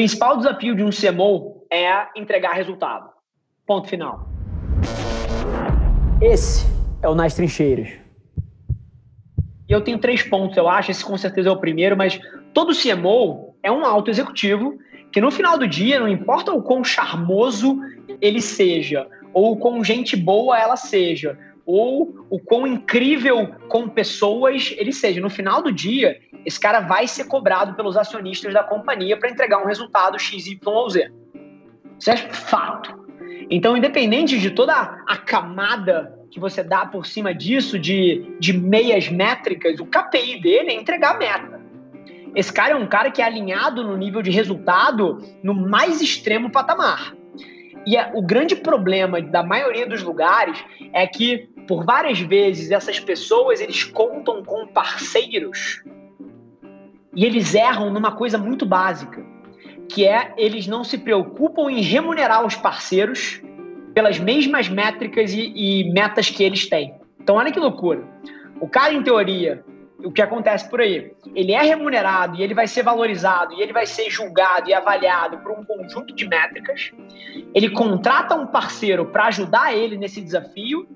principal desafio de um CMO é entregar resultado. Ponto final. Esse é o Nas Trincheiras. E eu tenho três pontos, eu acho. Esse com certeza é o primeiro, mas todo CMO é um alto executivo que no final do dia, não importa o quão charmoso ele seja, ou o quão gente boa ela seja, ou o quão incrível com pessoas ele seja, no final do dia, esse cara vai ser cobrado pelos acionistas da companhia para entregar um resultado X, Y ou Z. Isso é fato. Então, independente de toda a camada que você dá por cima disso, de, de meias métricas, o KPI dele é entregar a meta. Esse cara é um cara que é alinhado no nível de resultado no mais extremo patamar. E é, o grande problema da maioria dos lugares é que, por várias vezes, essas pessoas eles contam com parceiros e eles erram numa coisa muito básica, que é eles não se preocupam em remunerar os parceiros pelas mesmas métricas e, e metas que eles têm. Então, olha que loucura. O cara, em teoria, o que acontece por aí. Ele é remunerado e ele vai ser valorizado e ele vai ser julgado e avaliado por um conjunto de métricas. Ele contrata um parceiro para ajudar ele nesse desafio,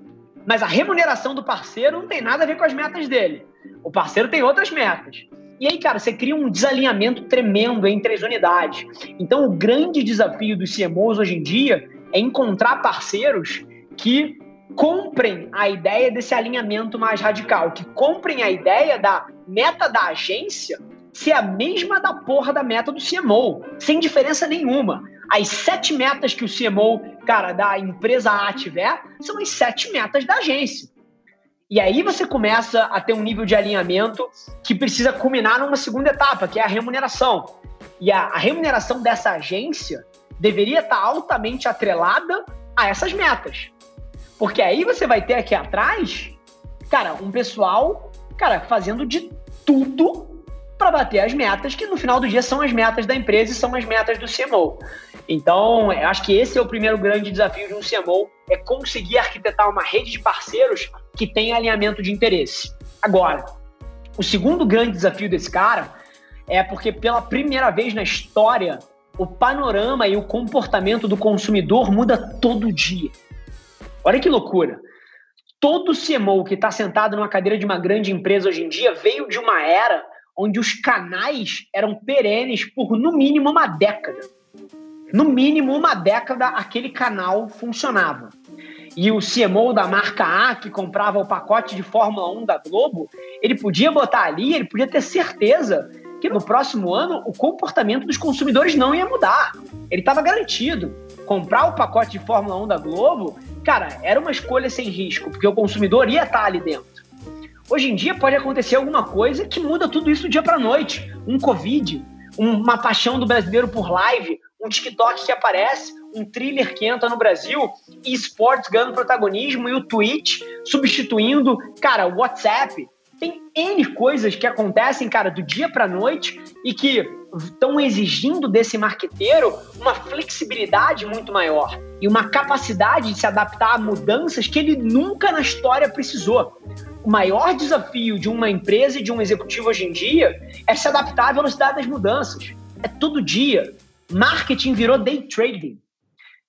mas a remuneração do parceiro não tem nada a ver com as metas dele. O parceiro tem outras metas. E aí, cara, você cria um desalinhamento tremendo entre as unidades. Então, o grande desafio dos CMOs hoje em dia é encontrar parceiros que comprem a ideia desse alinhamento mais radical, que comprem a ideia da meta da agência ser a mesma da porra da meta do CMO, sem diferença nenhuma. As sete metas que o CMO, cara, da empresa A tiver, são as sete metas da agência. E aí você começa a ter um nível de alinhamento que precisa culminar numa segunda etapa, que é a remuneração. E a, a remuneração dessa agência deveria estar altamente atrelada a essas metas. Porque aí você vai ter aqui atrás, cara, um pessoal, cara, fazendo de tudo para bater as metas, que no final do dia são as metas da empresa e são as metas do CMO. Então, acho que esse é o primeiro grande desafio de um CMO, é conseguir arquitetar uma rede de parceiros que tenha alinhamento de interesse. Agora, o segundo grande desafio desse cara é porque pela primeira vez na história, o panorama e o comportamento do consumidor muda todo dia. Olha que loucura. Todo CMO que está sentado numa cadeira de uma grande empresa hoje em dia veio de uma era onde os canais eram perenes por no mínimo uma década. No mínimo uma década aquele canal funcionava. E o CMO da marca A, que comprava o pacote de Fórmula 1 da Globo, ele podia botar ali, ele podia ter certeza que no próximo ano o comportamento dos consumidores não ia mudar. Ele estava garantido. Comprar o pacote de Fórmula 1 da Globo cara, era uma escolha sem risco, porque o consumidor ia estar ali dentro. Hoje em dia pode acontecer alguma coisa que muda tudo isso do dia para noite. Um Covid, uma paixão do brasileiro por live, um TikTok que aparece, um thriller que entra no Brasil, e esportes ganhando protagonismo e o Twitch substituindo, cara, o WhatsApp. Tem N coisas que acontecem, cara, do dia para noite e que estão exigindo desse marqueteiro uma flexibilidade muito maior e uma capacidade de se adaptar a mudanças que ele nunca na história precisou. O maior desafio de uma empresa e de um executivo hoje em dia é se adaptar à velocidade das mudanças. É todo dia. Marketing virou day trading.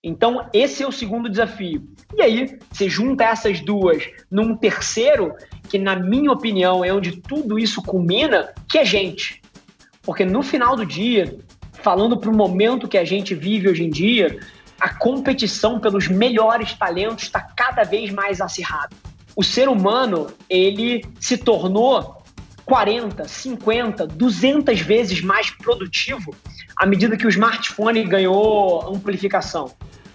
Então, esse é o segundo desafio. E aí, você junta essas duas num terceiro, que, na minha opinião, é onde tudo isso culmina, que é gente. Porque no final do dia, falando para o momento que a gente vive hoje em dia, a competição pelos melhores talentos está cada vez mais acirrada. O ser humano, ele se tornou 40, 50, 200 vezes mais produtivo à medida que o smartphone ganhou amplificação.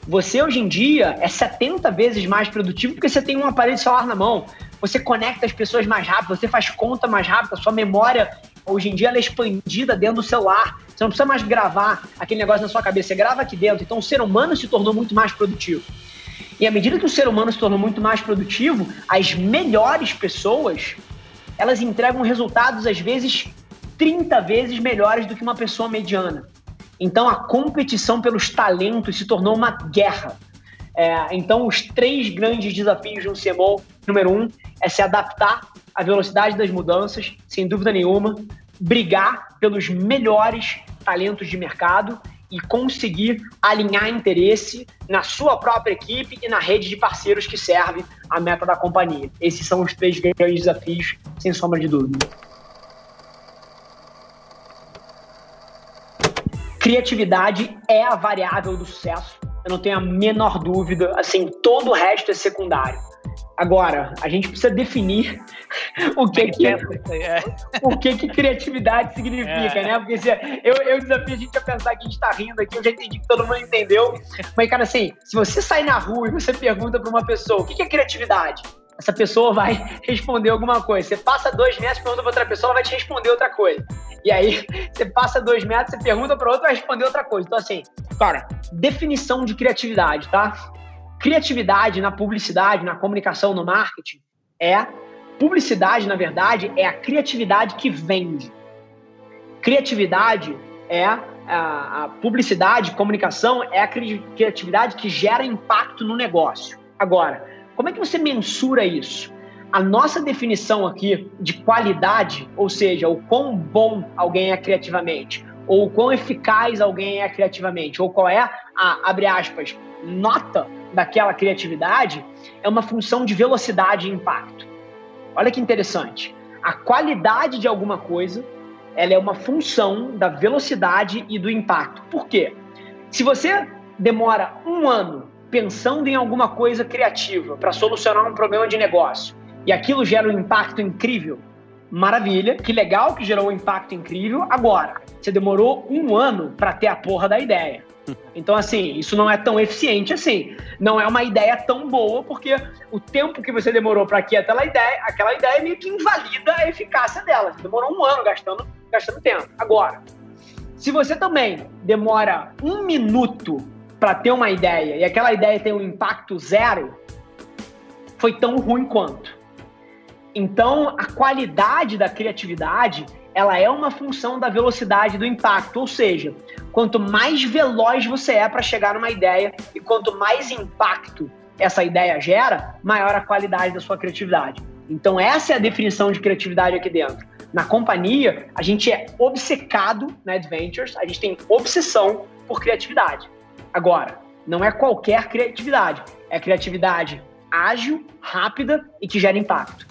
Você hoje em dia é 70 vezes mais produtivo porque você tem um aparelho celular na mão. Você conecta as pessoas mais rápido, você faz conta mais rápido, a sua memória Hoje em dia ela é expandida dentro do celular. Você não precisa mais gravar aquele negócio na sua cabeça, você grava aqui dentro. Então o ser humano se tornou muito mais produtivo. E à medida que o ser humano se tornou muito mais produtivo, as melhores pessoas, elas entregam resultados às vezes 30 vezes melhores do que uma pessoa mediana. Então a competição pelos talentos se tornou uma guerra. É, então os três grandes desafios de um CMO, número um, é se adaptar à velocidade das mudanças, sem dúvida nenhuma, brigar pelos melhores talentos de mercado e conseguir alinhar interesse na sua própria equipe e na rede de parceiros que serve a meta da companhia. Esses são os três grandes desafios, sem sombra de dúvida. Criatividade é a variável do sucesso. Eu não tenho a menor dúvida. Assim, todo o resto é secundário. Agora, a gente precisa definir o que que, é. o que, que criatividade significa, é. né? Porque se, eu, eu desafio a gente a pensar que a gente tá rindo aqui, eu já entendi que todo mundo entendeu. Mas, cara, assim, se você sai na rua e você pergunta para uma pessoa o que, que é criatividade, essa pessoa vai responder alguma coisa. Você passa dois metros, pergunta para outra pessoa, ela vai te responder outra coisa. E aí, você passa dois metros, você pergunta para outra, vai responder outra coisa. Então, assim, cara, definição de criatividade, tá? Criatividade na publicidade, na comunicação, no marketing, é. Publicidade, na verdade, é a criatividade que vende. Criatividade é a, a publicidade, comunicação é a criatividade que gera impacto no negócio. Agora, como é que você mensura isso? A nossa definição aqui de qualidade, ou seja, o quão bom alguém é criativamente, ou o quão eficaz alguém é criativamente, ou qual é a, abre aspas, nota daquela criatividade, é uma função de velocidade e impacto. Olha que interessante. A qualidade de alguma coisa, ela é uma função da velocidade e do impacto. Por quê? Se você demora um ano pensando em alguma coisa criativa para solucionar um problema de negócio e aquilo gera um impacto incrível, maravilha, que legal que gerou um impacto incrível. Agora, você demorou um ano para ter a porra da ideia. Então, assim, isso não é tão eficiente assim. Não é uma ideia tão boa, porque o tempo que você demorou para que aquela ideia, aquela ideia meio que invalida a eficácia dela. Você demorou um ano gastando, gastando tempo. Agora, se você também demora um minuto para ter uma ideia e aquela ideia tem um impacto zero, foi tão ruim quanto. Então, a qualidade da criatividade, ela é uma função da velocidade do impacto, ou seja, quanto mais veloz você é para chegar numa ideia e quanto mais impacto essa ideia gera, maior a qualidade da sua criatividade. Então, essa é a definição de criatividade aqui dentro. Na companhia, a gente é obcecado na Adventures, a gente tem obsessão por criatividade. Agora, não é qualquer criatividade, é criatividade ágil, rápida e que gera impacto.